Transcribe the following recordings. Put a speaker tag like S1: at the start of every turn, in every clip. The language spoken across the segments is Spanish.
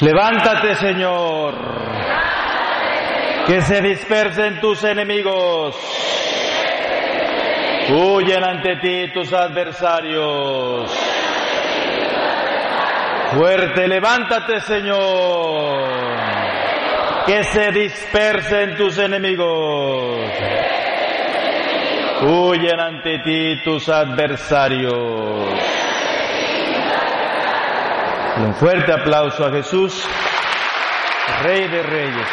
S1: Levántate, Señor. Que se dispersen tus enemigos. Huyen ante ti tus adversarios. Fuerte, levántate, Señor. Que se dispersen tus enemigos. Huyen ante ti tus adversarios. Un fuerte aplauso a Jesús, Rey de Reyes.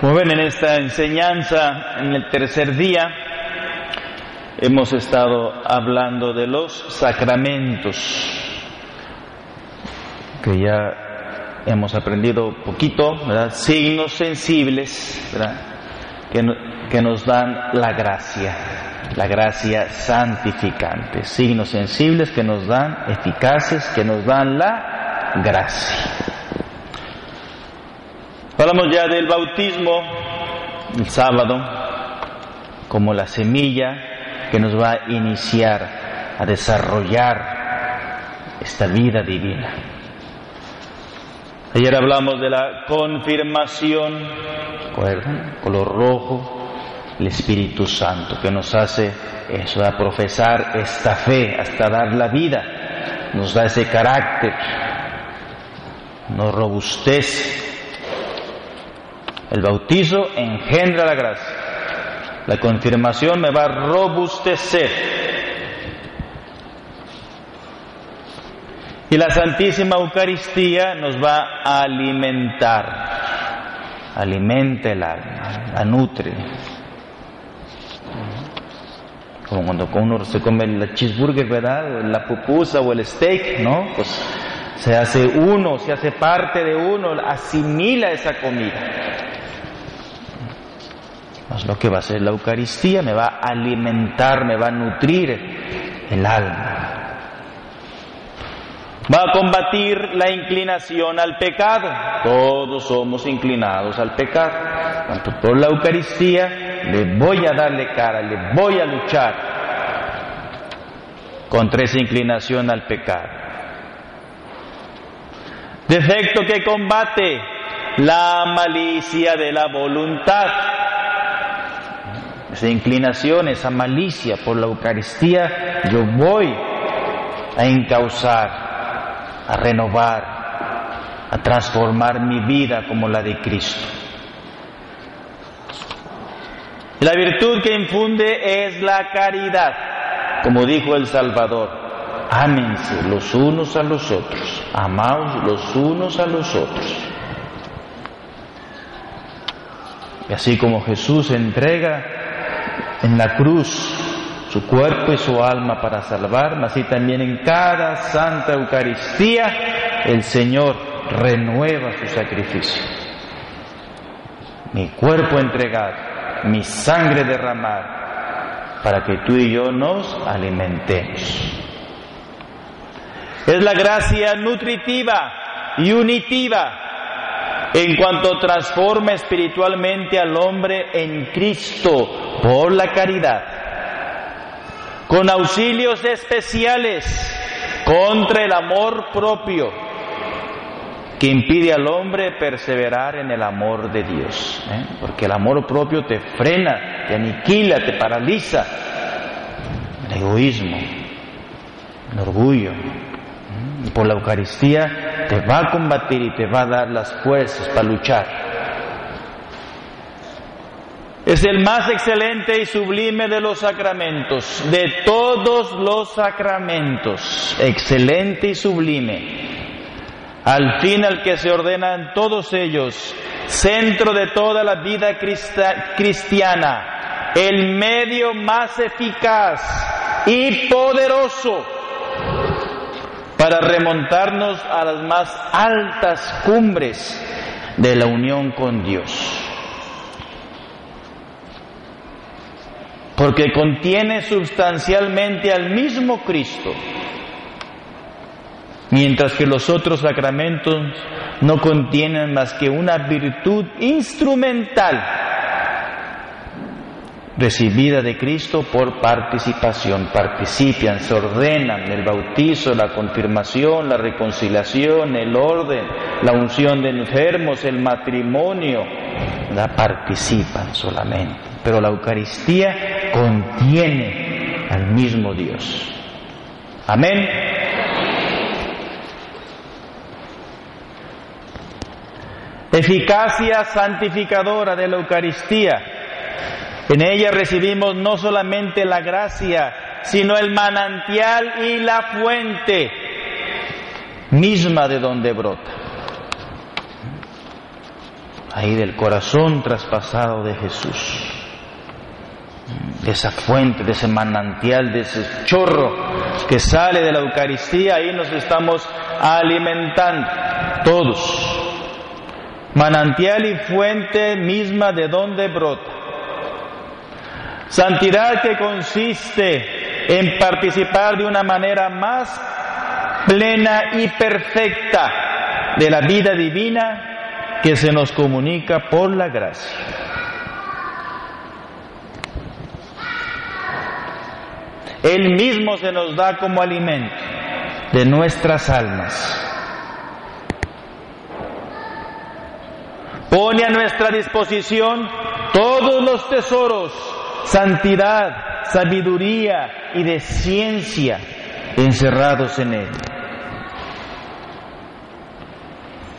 S1: Como ven en esta enseñanza, en el tercer día, hemos estado hablando de los sacramentos, que ya hemos aprendido poquito, ¿verdad? signos sensibles ¿verdad? Que, que nos dan la gracia, la gracia santificante, signos sensibles que nos dan, eficaces, que nos dan la gracia. Hablamos ya del bautismo el sábado como la semilla que nos va a iniciar a desarrollar esta vida divina. Ayer hablamos de la confirmación, ¿recuerdan? Color rojo, el Espíritu Santo, que nos hace eso, a profesar esta fe hasta dar la vida, nos da ese carácter, nos robustece. El bautizo engendra la gracia. La confirmación me va a robustecer. Y la Santísima Eucaristía nos va a alimentar. Alimenta el alma, la nutre. Como cuando uno se come el cheeseburger, ¿verdad? La pupusa o el steak, ¿no? Pues se hace uno, se hace parte de uno, asimila esa comida. Pues lo que va a hacer la Eucaristía me va a alimentar, me va a nutrir el alma. Va a combatir la inclinación al pecado. Todos somos inclinados al pecado. Tanto por la Eucaristía le voy a darle cara, le voy a luchar contra esa inclinación al pecado. Defecto que combate la malicia de la voluntad esa inclinación, esa malicia por la Eucaristía, yo voy a encauzar, a renovar, a transformar mi vida como la de Cristo. La virtud que infunde es la caridad, como dijo el Salvador. Ámense los unos a los otros, amaos los unos a los otros. Y así como Jesús entrega en la cruz su cuerpo y su alma para salvarme, así también en cada Santa Eucaristía el Señor renueva su sacrificio. Mi cuerpo entregado, mi sangre derramada, para que tú y yo nos alimentemos. Es la gracia nutritiva y unitiva en cuanto transforma espiritualmente al hombre en Cristo por la caridad, con auxilios especiales contra el amor propio que impide al hombre perseverar en el amor de Dios, ¿eh? porque el amor propio te frena, te aniquila, te paraliza, el egoísmo, el orgullo, y por la Eucaristía te va a combatir y te va a dar las fuerzas para luchar. Es el más excelente y sublime de los sacramentos, de todos los sacramentos, excelente y sublime. Al fin al que se ordenan todos ellos, centro de toda la vida cristiana, el medio más eficaz y poderoso para remontarnos a las más altas cumbres de la unión con Dios. Porque contiene sustancialmente al mismo Cristo, mientras que los otros sacramentos no contienen más que una virtud instrumental recibida de Cristo por participación. Participan, se ordenan el bautizo, la confirmación, la reconciliación, el orden, la unción de enfermos, el matrimonio. La participan solamente. Pero la Eucaristía contiene al mismo Dios. Amén. Eficacia santificadora de la Eucaristía en ella recibimos no solamente la gracia, sino el manantial y la fuente misma de donde brota. Ahí del corazón traspasado de Jesús. De esa fuente, de ese manantial, de ese chorro que sale de la Eucaristía, ahí nos estamos alimentando todos. Manantial y fuente misma de donde brota. Santidad que consiste en participar de una manera más plena y perfecta de la vida divina que se nos comunica por la gracia. Él mismo se nos da como alimento de nuestras almas. Pone a nuestra disposición todos los tesoros santidad, sabiduría y de ciencia encerrados en él.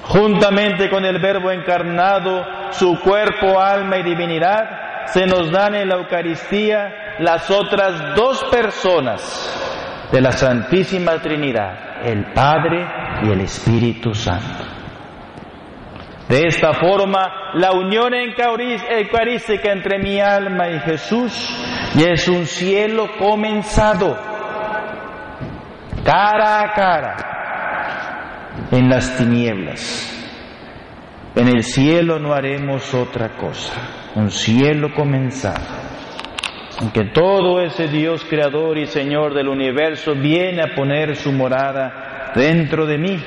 S1: Juntamente con el Verbo encarnado, su cuerpo, alma y divinidad, se nos dan en la Eucaristía las otras dos personas de la Santísima Trinidad, el Padre y el Espíritu Santo. De esta forma, la unión eucarística entre mi alma y Jesús es un cielo comenzado, cara a cara, en las tinieblas. En el cielo no haremos otra cosa, un cielo comenzado, en que todo ese Dios creador y Señor del universo viene a poner su morada dentro de mí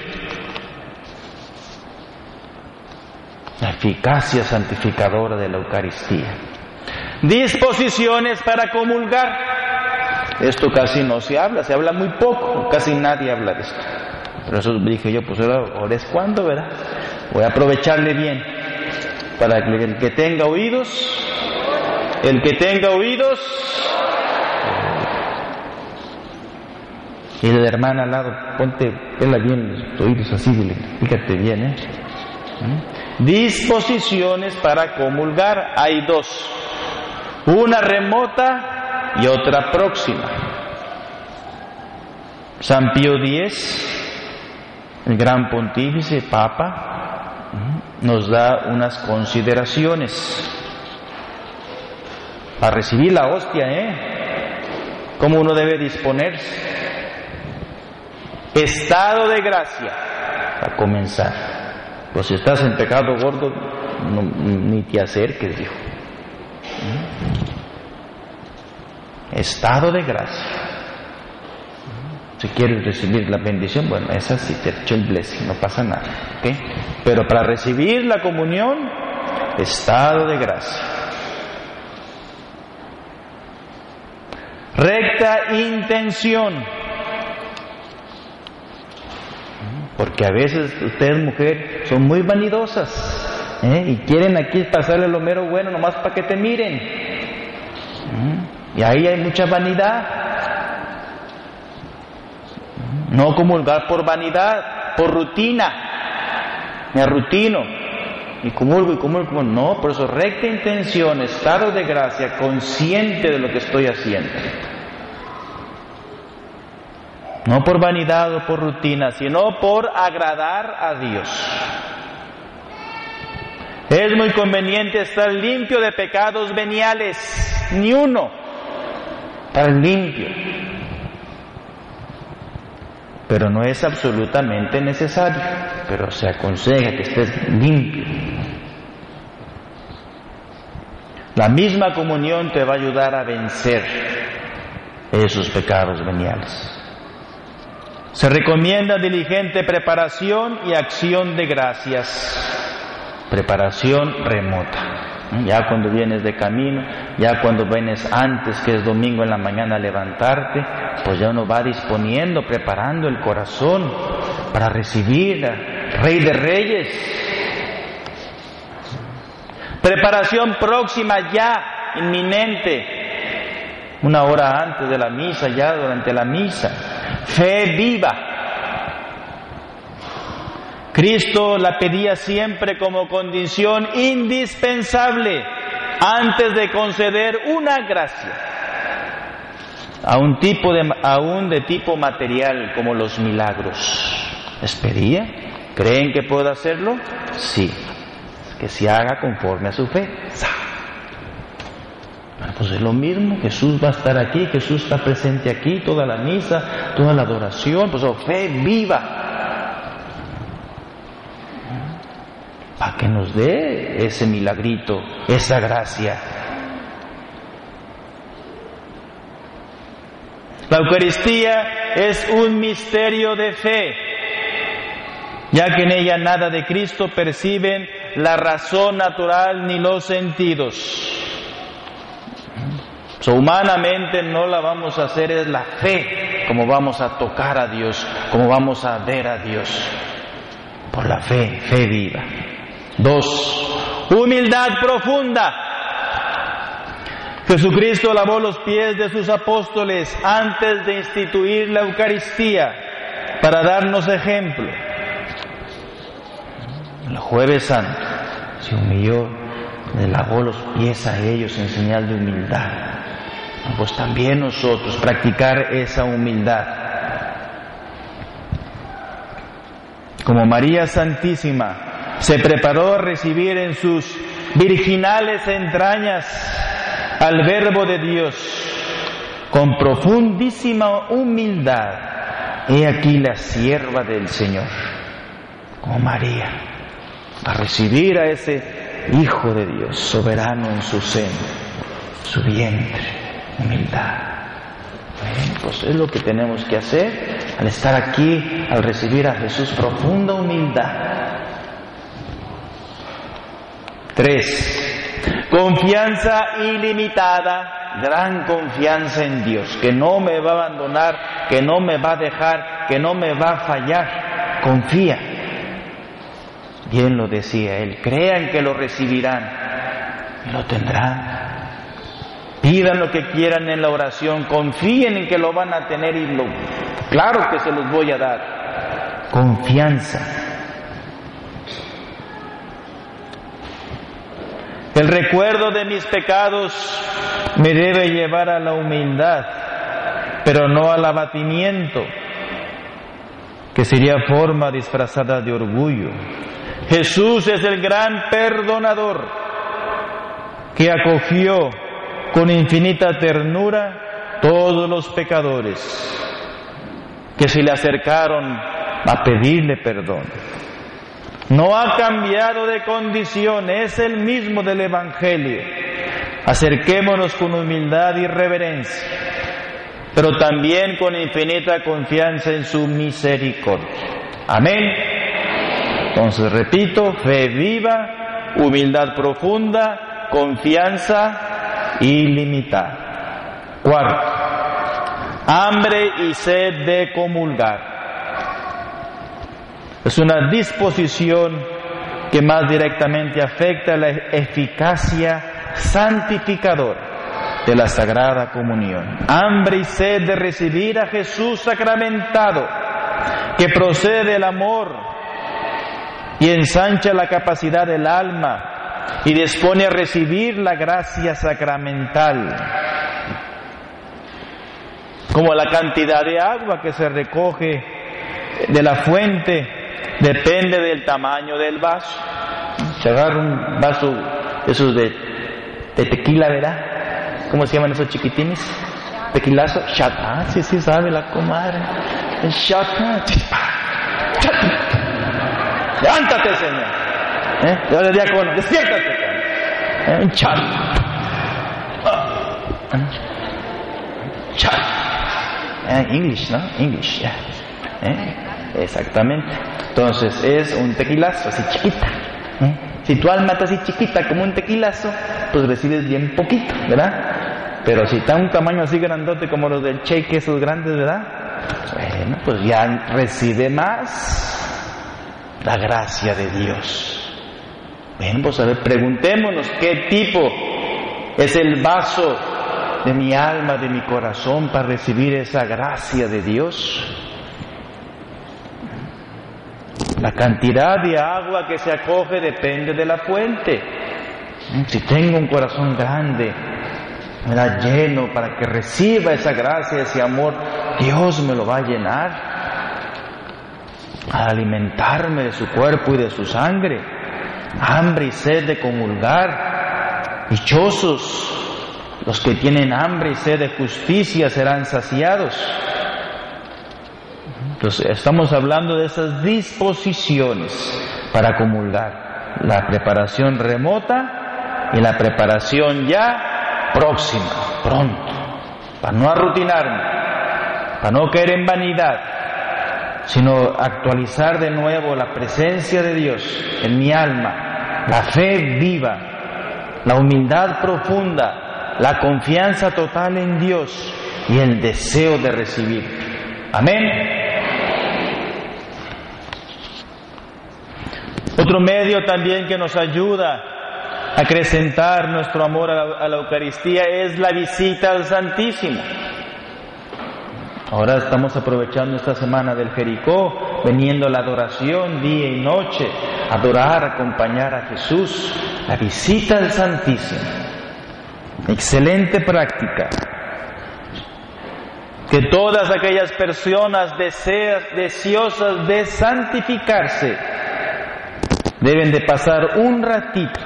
S1: la eficacia santificadora de la Eucaristía. Disposiciones para comulgar. Esto casi no se habla, se habla muy poco, casi nadie habla de esto. Pero eso dije yo, pues ahora es cuando, ¿verdad? Voy a aprovecharle bien para que el que tenga oídos, el que tenga oídos, y la hermana al lado, ponte, vela bien los oídos así, dile, fíjate bien, ¿eh? ¿Mm? Disposiciones para comulgar hay dos, una remota y otra próxima. San Pío X, el gran pontífice, papa, ¿Mm? nos da unas consideraciones para recibir la hostia, ¿eh? ¿Cómo uno debe disponerse? Estado de gracia, para comenzar. Pues si estás en pecado gordo, ni te acerques, dijo. Estado de gracia. Si quieres recibir la bendición, bueno, esa sí te echo el blessing, no pasa nada. Pero para recibir la comunión, estado de gracia. Recta intención Porque a veces ustedes, mujer, son muy vanidosas ¿eh? y quieren aquí pasarle lo mero bueno nomás para que te miren. ¿Mm? Y ahí hay mucha vanidad. No comulgar por vanidad, por rutina. Me arrutino. Y comulgo y comulgo. No, por eso recta intención, estado de gracia, consciente de lo que estoy haciendo. No por vanidad o por rutina, sino por agradar a Dios. Es muy conveniente estar limpio de pecados veniales, ni uno, estar limpio. Pero no es absolutamente necesario, pero se aconseja que estés limpio. La misma comunión te va a ayudar a vencer esos pecados veniales. Se recomienda diligente preparación y acción de gracias preparación remota. Ya cuando vienes de camino, ya cuando vienes antes, que es domingo en la mañana, a levantarte, pues ya uno va disponiendo, preparando el corazón para recibir al Rey de Reyes. Preparación próxima ya, inminente, una hora antes de la misa, ya durante la misa. Fe viva, Cristo la pedía siempre como condición indispensable antes de conceder una gracia. A un tipo de, aún de tipo material como los milagros. ¿Les pedía? ¿Creen que puedo hacerlo? Sí. Que se haga conforme a su fe. Bueno, pues es lo mismo, Jesús va a estar aquí, Jesús está presente aquí, toda la misa, toda la adoración, pues oh, fe viva, para que nos dé ese milagrito, esa gracia. La Eucaristía es un misterio de fe, ya que en ella nada de Cristo perciben la razón natural ni los sentidos. So, humanamente no la vamos a hacer, es la fe, como vamos a tocar a Dios, como vamos a ver a Dios, por la fe, fe viva. Dos, humildad profunda. Jesucristo lavó los pies de sus apóstoles antes de instituir la Eucaristía para darnos ejemplo. El jueves santo se humilló, le lavó los pies a ellos en señal de humildad. Pues también nosotros practicar esa humildad. Como María Santísima se preparó a recibir en sus virginales entrañas al Verbo de Dios con profundísima humildad. He aquí la sierva del Señor, como María, a recibir a ese Hijo de Dios, soberano en su seno, su vientre, humildad. pues es lo que tenemos que hacer al estar aquí, al recibir a Jesús, profunda humildad Tres, confianza ilimitada, gran confianza en Dios, que no me va a abandonar, que no me va a dejar, que no me va a fallar. Confía. Bien lo decía él, crean que lo recibirán y lo tendrán. Pidan lo que quieran en la oración, confíen en que lo van a tener y lo, claro que se los voy a dar. Confianza. El recuerdo de mis pecados me debe llevar a la humildad, pero no al abatimiento, que sería forma disfrazada de orgullo. Jesús es el gran perdonador que acogió con infinita ternura todos los pecadores que se le acercaron a pedirle perdón. No ha cambiado de condición, es el mismo del Evangelio. Acerquémonos con humildad y reverencia, pero también con infinita confianza en su misericordia. Amén. Entonces, repito, fe viva, humildad profunda, confianza ilimitada. Cuarto, hambre y sed de comulgar. Es una disposición que más directamente afecta la eficacia santificadora de la Sagrada Comunión. Hambre y sed de recibir a Jesús sacramentado, que procede del amor y ensancha la capacidad del alma y dispone a recibir la gracia sacramental, como la cantidad de agua que se recoge de la fuente depende del tamaño del vaso. Se agarra un vaso, esos de, tequila, ¿verdad? ¿Cómo se llaman esos chiquitines? Tequilazo, shot. Ah, sí, sí, sabe la comadre. Shot. Levántate, Señor. ¿Eh? Ahora diácono, despiértate. ¿Eh? Un chat. Chat. ¿Eh? English, ¿no? English, ya. ¿Eh? Exactamente. Entonces es un tequilazo así chiquita. ¿eh? Si tu alma está así chiquita como un tequilazo, pues recibes bien poquito, ¿verdad? Pero si está un tamaño así grandote como los del shake, esos grandes, ¿verdad? Bueno, pues ya recibe más la gracia de Dios. Bien, pues a ver, preguntémonos qué tipo es el vaso de mi alma, de mi corazón para recibir esa gracia de Dios. La cantidad de agua que se acoge depende de la fuente. Si tengo un corazón grande, me da lleno para que reciba esa gracia, ese amor, Dios me lo va a llenar a alimentarme de su cuerpo y de su sangre, hambre y sed de comulgar, dichosos los que tienen hambre y sed de justicia serán saciados. Entonces, estamos hablando de esas disposiciones para comulgar, la preparación remota y la preparación ya próxima, pronto, para no arrutinarme, para no caer en vanidad, sino actualizar de nuevo la presencia de Dios en mi alma, la fe viva, la humildad profunda, la confianza total en Dios y el deseo de recibir. Amén. Otro medio también que nos ayuda a acrecentar nuestro amor a la, Eucaristía es la visita al Santísimo. Ahora estamos aprovechando esta semana del Jericó, veniendo a la adoración día y noche, adorar, acompañar a Jesús, la visita al Santísimo. Excelente práctica. Que todas aquellas personas dese- deseosas de santificarse deben de pasar un ratito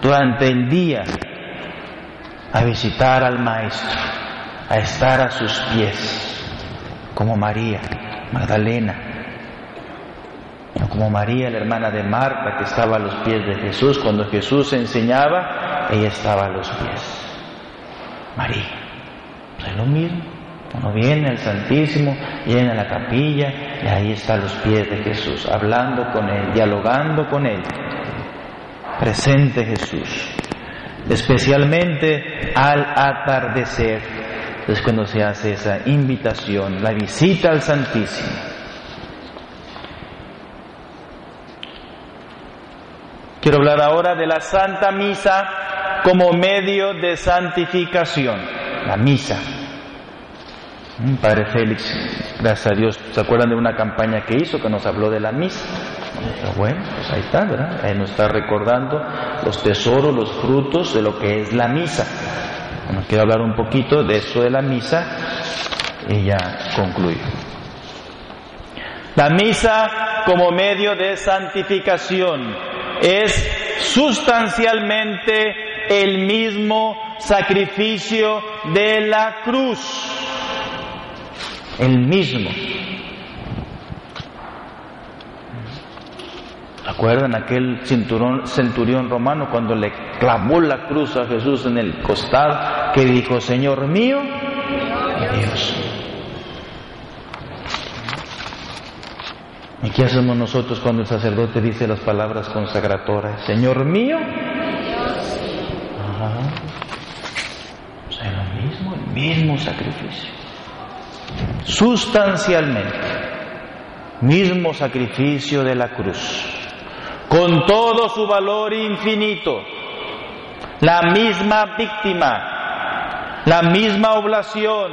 S1: durante el día a visitar al Maestro, a estar a sus pies, como María Magdalena, como María, la hermana de Marta, que estaba a los pies de Jesús. Cuando Jesús enseñaba, ella estaba a los pies. María. Pues es lo mismo. Uno viene al Santísimo, viene a la capilla y ahí está a los pies de Jesús, hablando con Él, dialogando con Él. Presente Jesús. Especialmente al atardecer, es cuando se hace esa invitación, la visita al Santísimo. Quiero hablar ahora de la Santa Misa como medio de santificación. La misa. Mm, Padre Félix, gracias a Dios, ¿se acuerdan de una campaña que hizo que nos habló de la misa? Bueno, pues ahí está, ¿verdad? Ahí nos está recordando los tesoros, los frutos de lo que es la misa. Bueno, quiero hablar un poquito de eso de la misa y ya concluyo. La misa como medio de santificación es sustancialmente el mismo sacrificio de la cruz. El mismo. ¿Recuerdan aquel centurión romano cuando le clavó la cruz a Jesús en el costado que dijo, Señor mío Dios? ¿Y qué hacemos nosotros cuando el sacerdote dice las palabras consagratorias? Señor mío. Ajá. O sea, lo mismo, el mismo sacrificio. Sustancialmente, mismo sacrificio de la cruz. Con todo su valor infinito, la misma víctima, la misma oblación,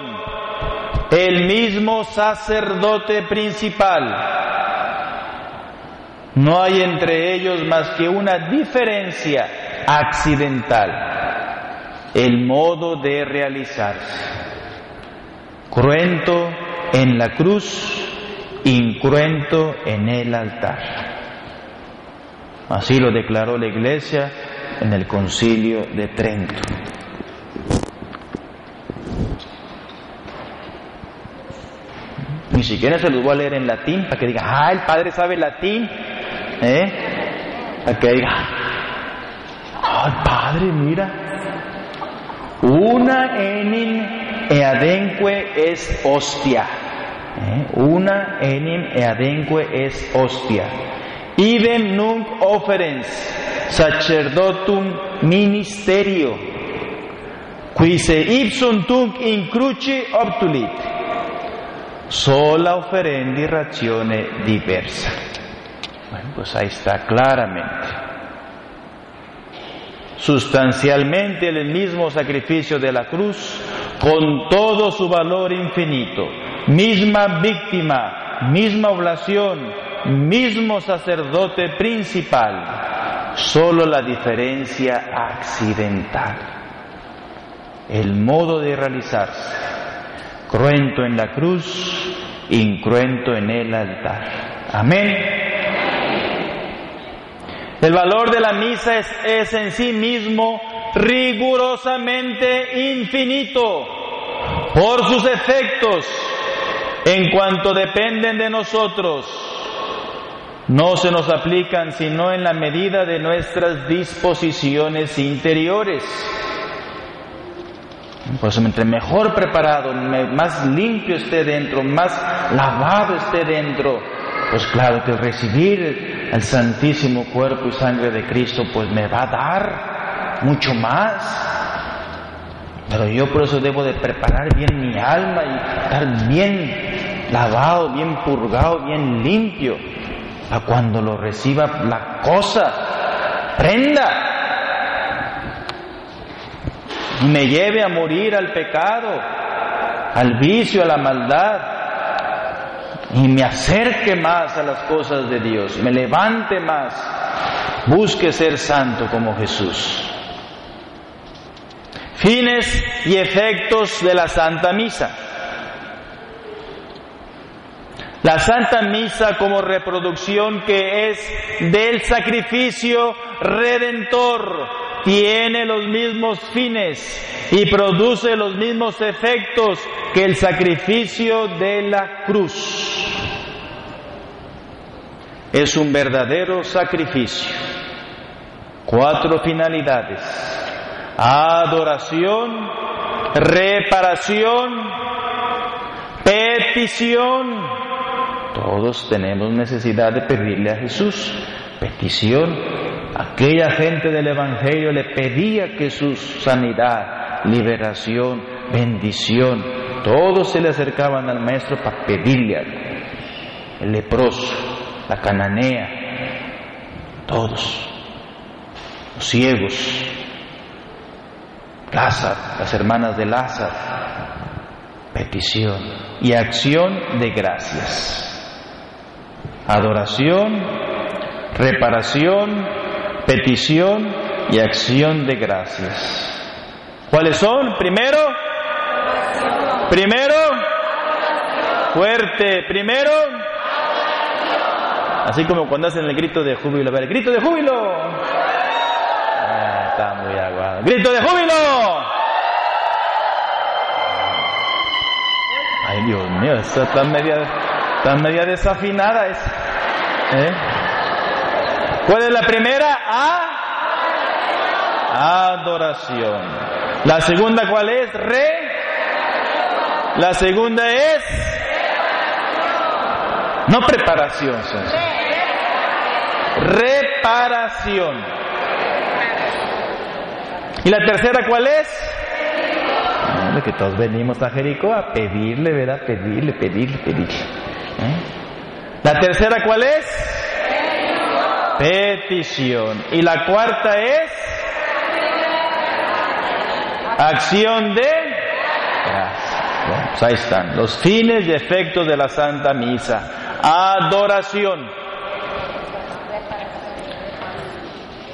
S1: el mismo sacerdote principal, No hay entre ellos más que una diferencia accidental, el modo de realizarse. Cruento en la cruz, incruento en el altar. Así lo declaró la Iglesia en el concilio de Trento. Ni siquiera se los voy a leer en latín para que diga, ah, el padre sabe latín. ¿Eh? Para que diga, ah, padre, mira. Una enim eadenque es hostia. ¿Eh? Una enim eadenque es hostia. Idem nunc offerens sacerdotum ministerio, qui se ipsum tunc in cruci obtulit, sola offerendi razione diversa. Bueno, pues ahí está claramente. Sustancialmente el mismo sacrificio de la cruz, con todo su valor infinito, misma víctima, misma oblación, mismo sacerdote principal, solo la diferencia accidental, el modo de realizarse, cruento en la cruz, incruento en el altar. Amén. El valor de la misa es, es en sí mismo rigurosamente infinito por sus efectos en cuanto dependen de nosotros no se nos aplican sino en la medida de nuestras disposiciones interiores. Pues entre mejor preparado, más limpio esté dentro, más lavado esté dentro, pues claro que recibir el santísimo cuerpo y sangre de Cristo pues me va a dar mucho más. Pero yo por eso debo de preparar bien mi alma y estar bien lavado, bien purgado, bien limpio a cuando lo reciba la cosa, prenda y me lleve a morir al pecado, al vicio, a la maldad, y me acerque más a las cosas de Dios, me levante más, busque ser santo como Jesús. Fines y efectos de la Santa Misa. La Santa Misa como reproducción que es del sacrificio redentor tiene los mismos fines y produce los mismos efectos que el sacrificio de la cruz. Es un verdadero sacrificio. Cuatro finalidades. Adoración, reparación, petición, todos tenemos necesidad de pedirle a Jesús petición. Aquella gente del Evangelio le pedía que su sanidad, liberación, bendición, todos se le acercaban al Maestro para pedirle algo. El leproso, la cananea, todos, los ciegos, Lázaro, las hermanas de Lázaro, petición y acción de gracias adoración, reparación, petición y acción de gracias. ¿Cuáles son? Primero, primero, fuerte, primero, así como cuando hacen el grito de júbilo, a ver, grito de júbilo. Ah, está muy aguado. Grito de júbilo. Ay, Dios mío, está media Está media desafinada esa. ¿Eh? ¿Cuál es la primera? A. Adoración. La segunda, ¿cuál es? Re. La segunda es. No preparación, Reparación. ¿Y la tercera cuál es? que todos venimos a Jericó a pedirle, ¿verdad? Pedirle, pedirle, pedirle. ¿Eh? La tercera, ¿cuál es? Petición. Y la cuarta es acción de gracias. pues ahí están los fines y efectos de la Santa Misa. Adoración.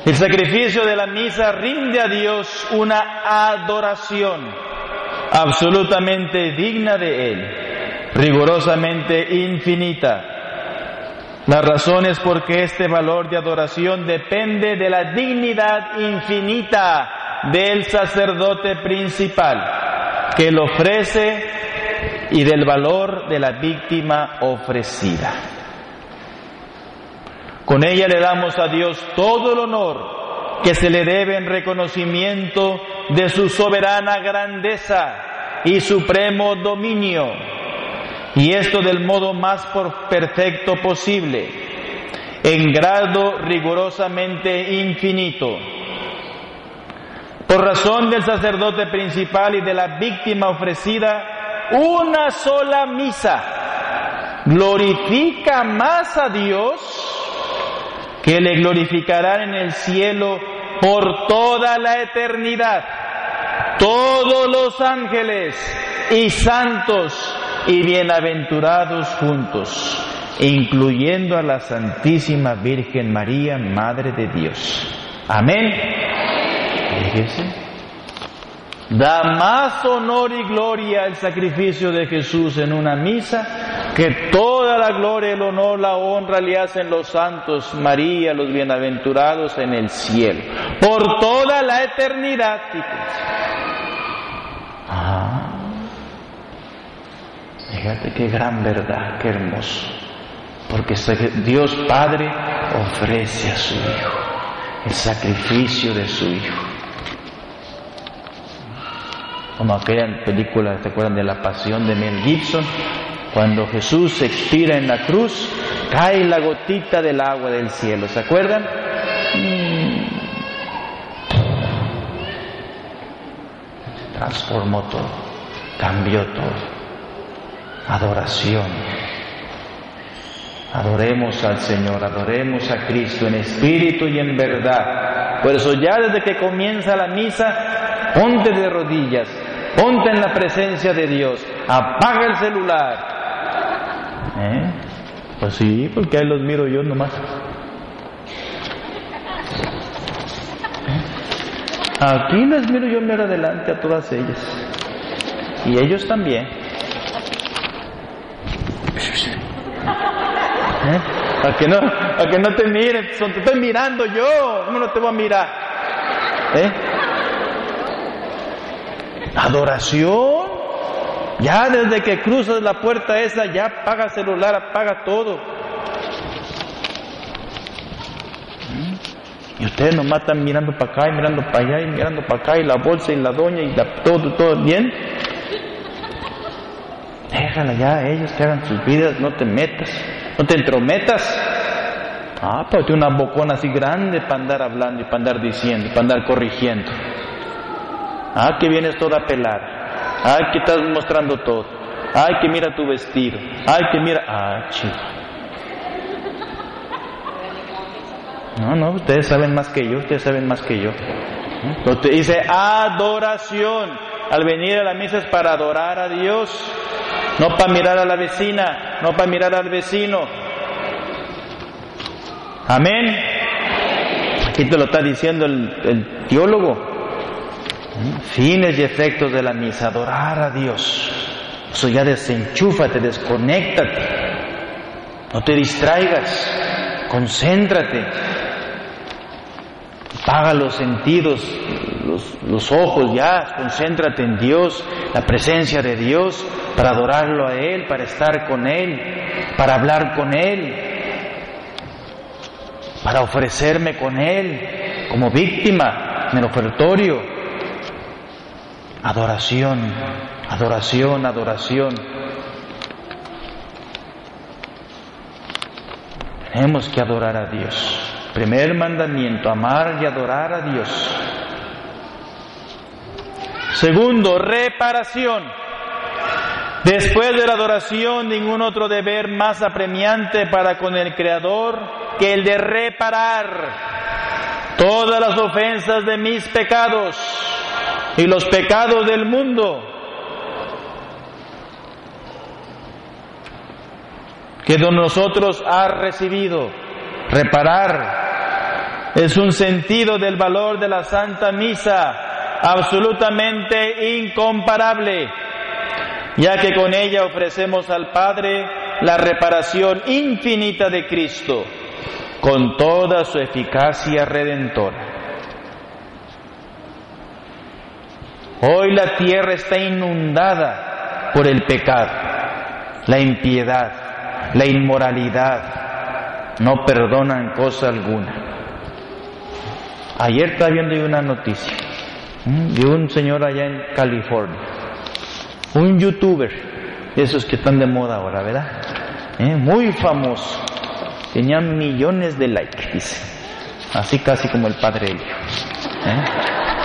S1: El sacrificio de la misa rinde a Dios una adoración absolutamente digna de Él, rigurosamente infinita. La razón es porque este valor de adoración depende de la dignidad infinita del sacerdote principal que lo ofrece y del valor de la víctima ofrecida. Con ella le damos a Dios todo el honor que se le debe en reconocimiento de su soberana grandeza y supremo dominio y esto del modo más perfecto posible, en grado rigurosamente infinito. Por razón del sacerdote principal y de la víctima ofrecida, una sola misa glorifica más a Dios que le glorificarán en el cielo por toda la eternidad. Todos los ángeles y santos y bienaventurados juntos, incluyendo a la Santísima Virgen María, Madre de Dios. Amén. Da más honor y gloria al sacrificio de Jesús en una misa que toda la gloria, el honor, la honra le hacen los santos, María, los bienaventurados en el cielo, por toda la eternidad. Fíjate qué gran verdad, qué hermoso. Porque Dios Padre ofrece a su Hijo el sacrificio de su Hijo. Como aquella película, ¿te acuerdan de la pasión de Mel Gibson? Cuando Jesús se expira en la cruz, cae la gotita del agua del cielo, ¿se acuerdan? Mm. Transformó todo, cambió todo adoración. Adoremos al Señor, adoremos a Cristo en espíritu y en verdad. Por eso ya desde que comienza la misa, ponte de rodillas, ponte en la presencia de Dios, apaga el celular. ¿Eh? Pues sí, porque ahí los miro yo nomás. ¿Eh? Aquí les miro yo miro adelante a todas ellas. Y ellos también. ¿Eh? A que no, a que no te miren, te estoy mirando yo, ¿cómo no te voy a mirar? ¿Eh? Adoración. Ya desde que cruzas la puerta esa, ya apaga el celular, apaga todo. ¿Mm? Y ustedes nomás están mirando para acá y mirando para allá y mirando para acá y la bolsa y la doña y la, todo, todo bien. Déjala ya, ellos que hagan sus vidas, no te metas, no te entrometas. Ah, pero tiene una bocona así grande para andar hablando y para andar diciendo, para andar corrigiendo. Ah, que vienes toda pelada. Ay, que estás mostrando todo. Ay, que mira tu vestido. Ay, que mira. Ah, chico. No, no, ustedes saben más que yo, ustedes saben más que yo. Dice adoración. Al venir a la misa es para adorar a Dios no para mirar a la vecina, no para mirar al vecino. Amén. Aquí te lo está diciendo el, teólogo. Fines y efectos de la misa, adorar a Dios. Eso ya desenchúfate, desconéctate. No te distraigas, concéntrate. Paga los sentidos, los, ojos ya, concéntrate en Dios, la presencia de Dios, para adorarlo a Él, para estar con Él, para hablar con Él, para ofrecerme con Él como víctima en el ofertorio. Adoración, adoración, adoración. Tenemos que adorar a Dios. Primer mandamiento, amar y adorar a Dios. Segundo, reparación. Después de la adoración, ningún otro deber más apremiante para con el Creador que el de reparar todas las ofensas de mis pecados y los pecados del mundo. que de nosotros ha recibido, reparar es un sentido del valor de la Santa Misa absolutamente incomparable, ya que con ella ofrecemos al Padre la reparación infinita de Cristo, con toda su eficacia redentora. Hoy la tierra está inundada por el pecado, la impiedad, la inmoralidad. No perdonan cosa alguna. Ayer estaba viendo una noticia de un señor allá en California, un youtuber, esos que están de moda ahora, ¿verdad? ¿Eh? Muy famoso, tenía millones de likes, dice, así casi como el padre Elio. ¿Eh?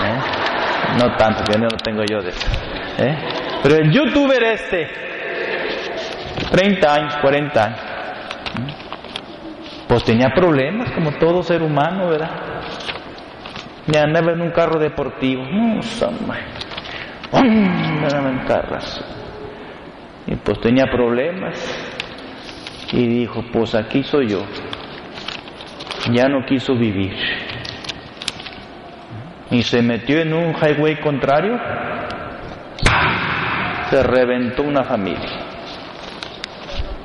S1: ¿Eh? No tanto, que no lo tengo yo de eso. Pero el youtuber este, 30 años, 40 años, pues tenía problemas como todo ser humano, ¿verdad? Me andaba en un carro deportivo, no, en carras. Y pues tenía problemas. Y dijo, pues aquí soy yo. Ya no quiso vivir y se metió en un highway contrario, se reventó una familia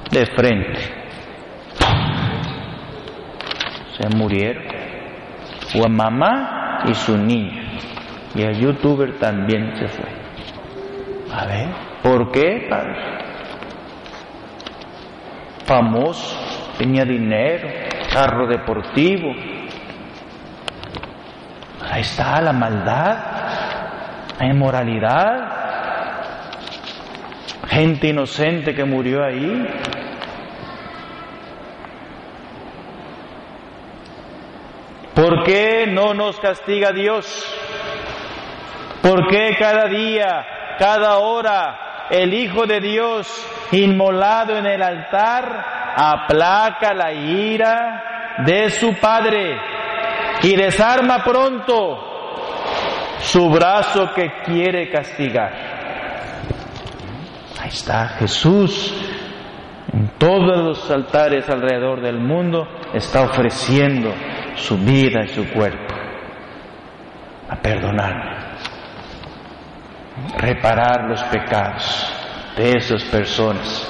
S1: de frente. Se murieron. Fue mamá y su niña. Y el youtuber también se fue. A ver, ¿por qué, padre? Famoso, tenía dinero, carro deportivo, Ahí está la maldad, la inmoralidad, gente inocente que murió ahí. ¿Por qué no nos castiga Dios? ¿Por qué cada día, cada hora, el Hijo de Dios inmolado en el altar aplaca la ira de su Padre? y desarma pronto su brazo que quiere castigar. Ahí está Jesús en todos los altares alrededor del mundo, está ofreciendo su vida y su cuerpo a perdonar, reparar los pecados de esas personas,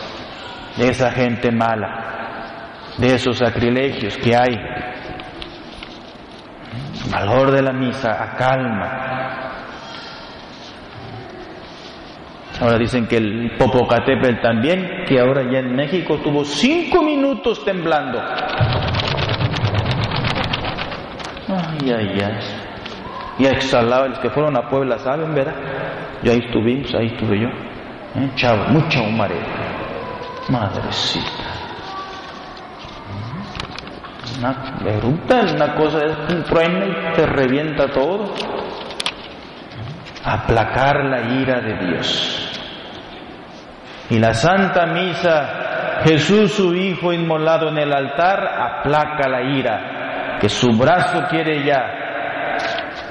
S1: de esa gente mala, de esos sacrilegios que hay valor de la misa, a calma. Ahora dicen que el Popocatépetl también, que ahora ya en México tuvo cinco minutos temblando. Ay, ay. Y exhalaba, los que fueron a Puebla saben, ¿verdad? Y ahí estuvimos, ahí estuve yo. ¿Eh? Chavo, mucha humareda. Madrecita una eructa, una cosa es un trueno y te revienta todo. Aplacar la ira de Dios. Y la Santa Misa, Jesús su Hijo inmolado en el altar, aplaca la ira, que su brazo quiere ya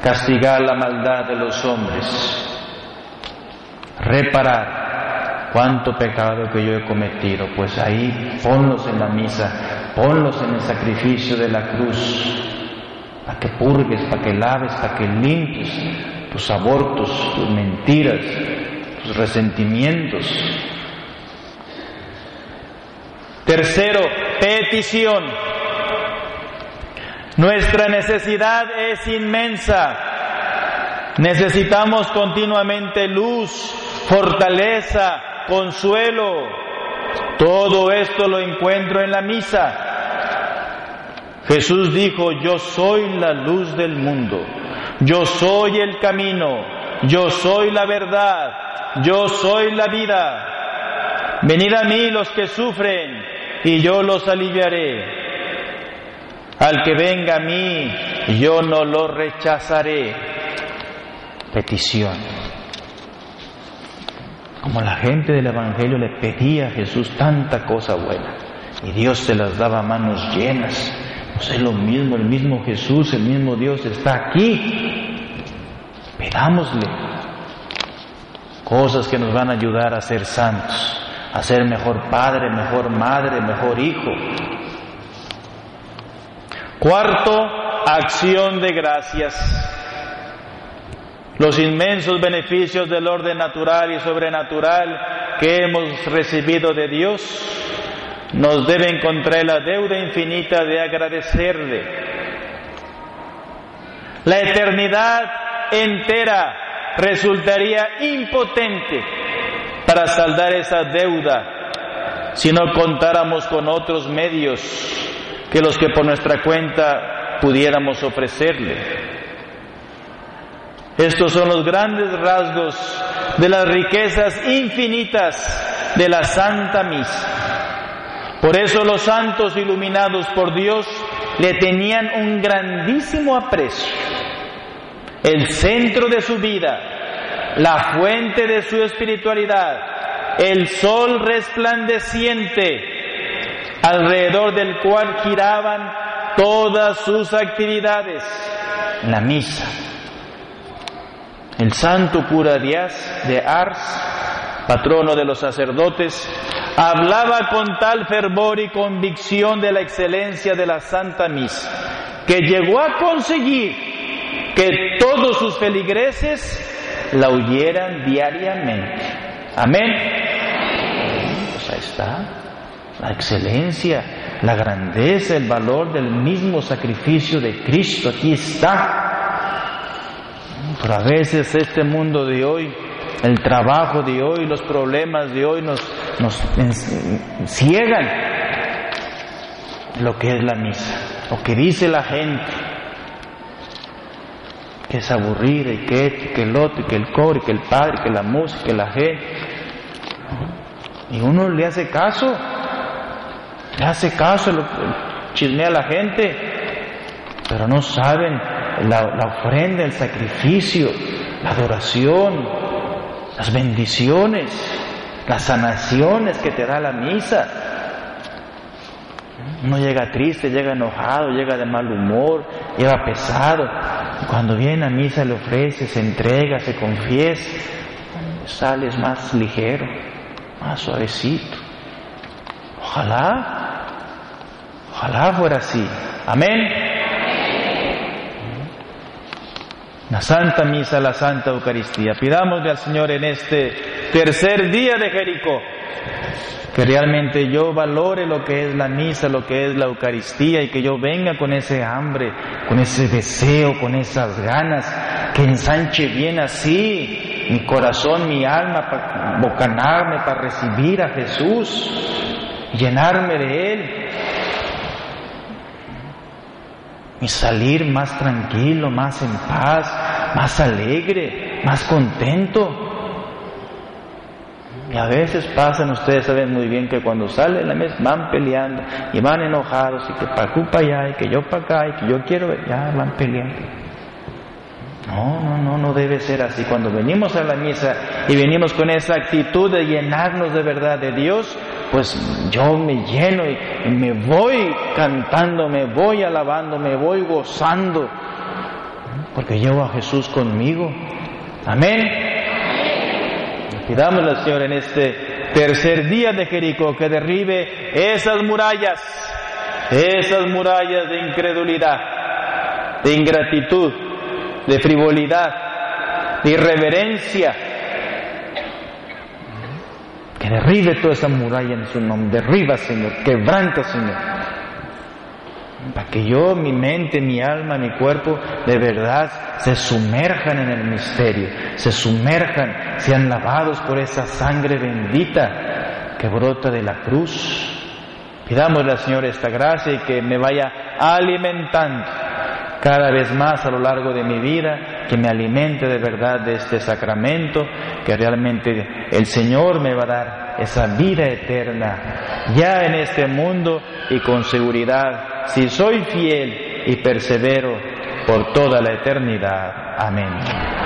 S1: castigar la maldad de los hombres, reparar cuánto pecado que yo he cometido, pues ahí ponlos en la misa, ponlos en el sacrificio de la cruz, para que purgues, para que laves, para que limpies tus abortos, tus mentiras, tus resentimientos. Tercero, petición. Nuestra necesidad es inmensa. Necesitamos continuamente luz, fortaleza, consuelo. Todo esto lo encuentro en la misa. Jesús dijo, yo soy la luz del mundo, yo soy el camino, yo soy la verdad, yo soy la vida. Venid a mí los que sufren y yo los aliviaré. Al que venga a mí, yo no lo rechazaré. Petición como la gente del Evangelio le pedía a Jesús tanta cosa buena y Dios se las daba a manos llenas. Pues es lo mismo, el mismo Jesús, el mismo Dios está aquí. Pedámosle cosas que nos van a ayudar a ser santos, a ser mejor padre, mejor madre, mejor hijo. Cuarto, acción de gracias. Los inmensos beneficios del orden natural y sobrenatural que hemos recibido de Dios nos deben contraer la deuda infinita de agradecerle. La eternidad entera resultaría impotente para saldar esa deuda si no contáramos con otros medios que los que por nuestra cuenta pudiéramos ofrecerle. Estos son los grandes rasgos de las riquezas infinitas de la Santa Misa. Por eso los santos iluminados por Dios le tenían un grandísimo aprecio. El centro de su vida, la fuente de su espiritualidad, el sol resplandeciente alrededor del cual giraban todas sus actividades, la misa. El santo cura Díaz de Ars, patrono de los sacerdotes, hablaba con tal fervor y convicción de la excelencia de la Santa Misa, que llegó a conseguir que todos sus feligreses la oyeran diariamente. Amén. Pues ahí está la excelencia, la grandeza, el valor del mismo sacrificio de Cristo. Aquí está. Pero a veces este mundo de hoy, el trabajo de hoy, los problemas de hoy nos, nos ciegan lo que es la misa, lo que dice la gente, que es aburrida y que esto, que el otro, y que el y que el padre, que la música, y la gente. Y uno le hace caso, hace caso, chismea a la gente, pero no saben la, ofrenda, el sacrificio, la adoración, las bendiciones, las sanaciones que te da la misa. Uno llega triste, llega enojado, llega de mal humor, llega pesado. Cuando viene a misa le ofrece, se entrega, se confiesa, sales más ligero, más suavecito. Ojalá, ojalá fuera así. Amén. la Santa Misa, la Santa Eucaristía. Pidámosle al Señor en este tercer día de Jericó que realmente yo valore lo que es la misa, lo que es la Eucaristía y que yo venga con ese hambre, con ese deseo, con esas ganas, que ensanche bien así mi corazón, mi alma, para bocanarme, para recibir a Jesús, llenarme de Él y salir más tranquilo, más en paz, más alegre, más contento. Y a veces pasan, ustedes saben muy bien que cuando salen la mesa van peleando y van enojados y que para acá allá y que yo para acá y que yo quiero, ya van peleando. No, no, no, no debe ser así. Cuando venimos a la misa y venimos con esa actitud de llenarnos de verdad de Dios, pues yo me lleno y, me voy cantando, me voy alabando, me voy gozando, porque llevo a Jesús conmigo. Amén. Pidámosle al Señor en este tercer día de Jericó que derribe esas murallas, esas murallas de incredulidad, de ingratitud, de frivolidad, de irreverencia, que derribe toda esa muralla en su nombre. Derriba, Señor. Quebranta, Señor. Para que yo, mi mente, mi alma, mi cuerpo, de verdad se sumerjan en el misterio. Se sumerjan, sean lavados por esa sangre bendita que brota de la cruz. Pidámosle al Señor esta gracia y que me vaya alimentando cada vez más a lo largo de mi vida, que me alimente de verdad de este sacramento, que realmente el Señor me va a dar esa vida eterna ya en este mundo y con seguridad, si soy fiel y persevero por toda la eternidad. Amén.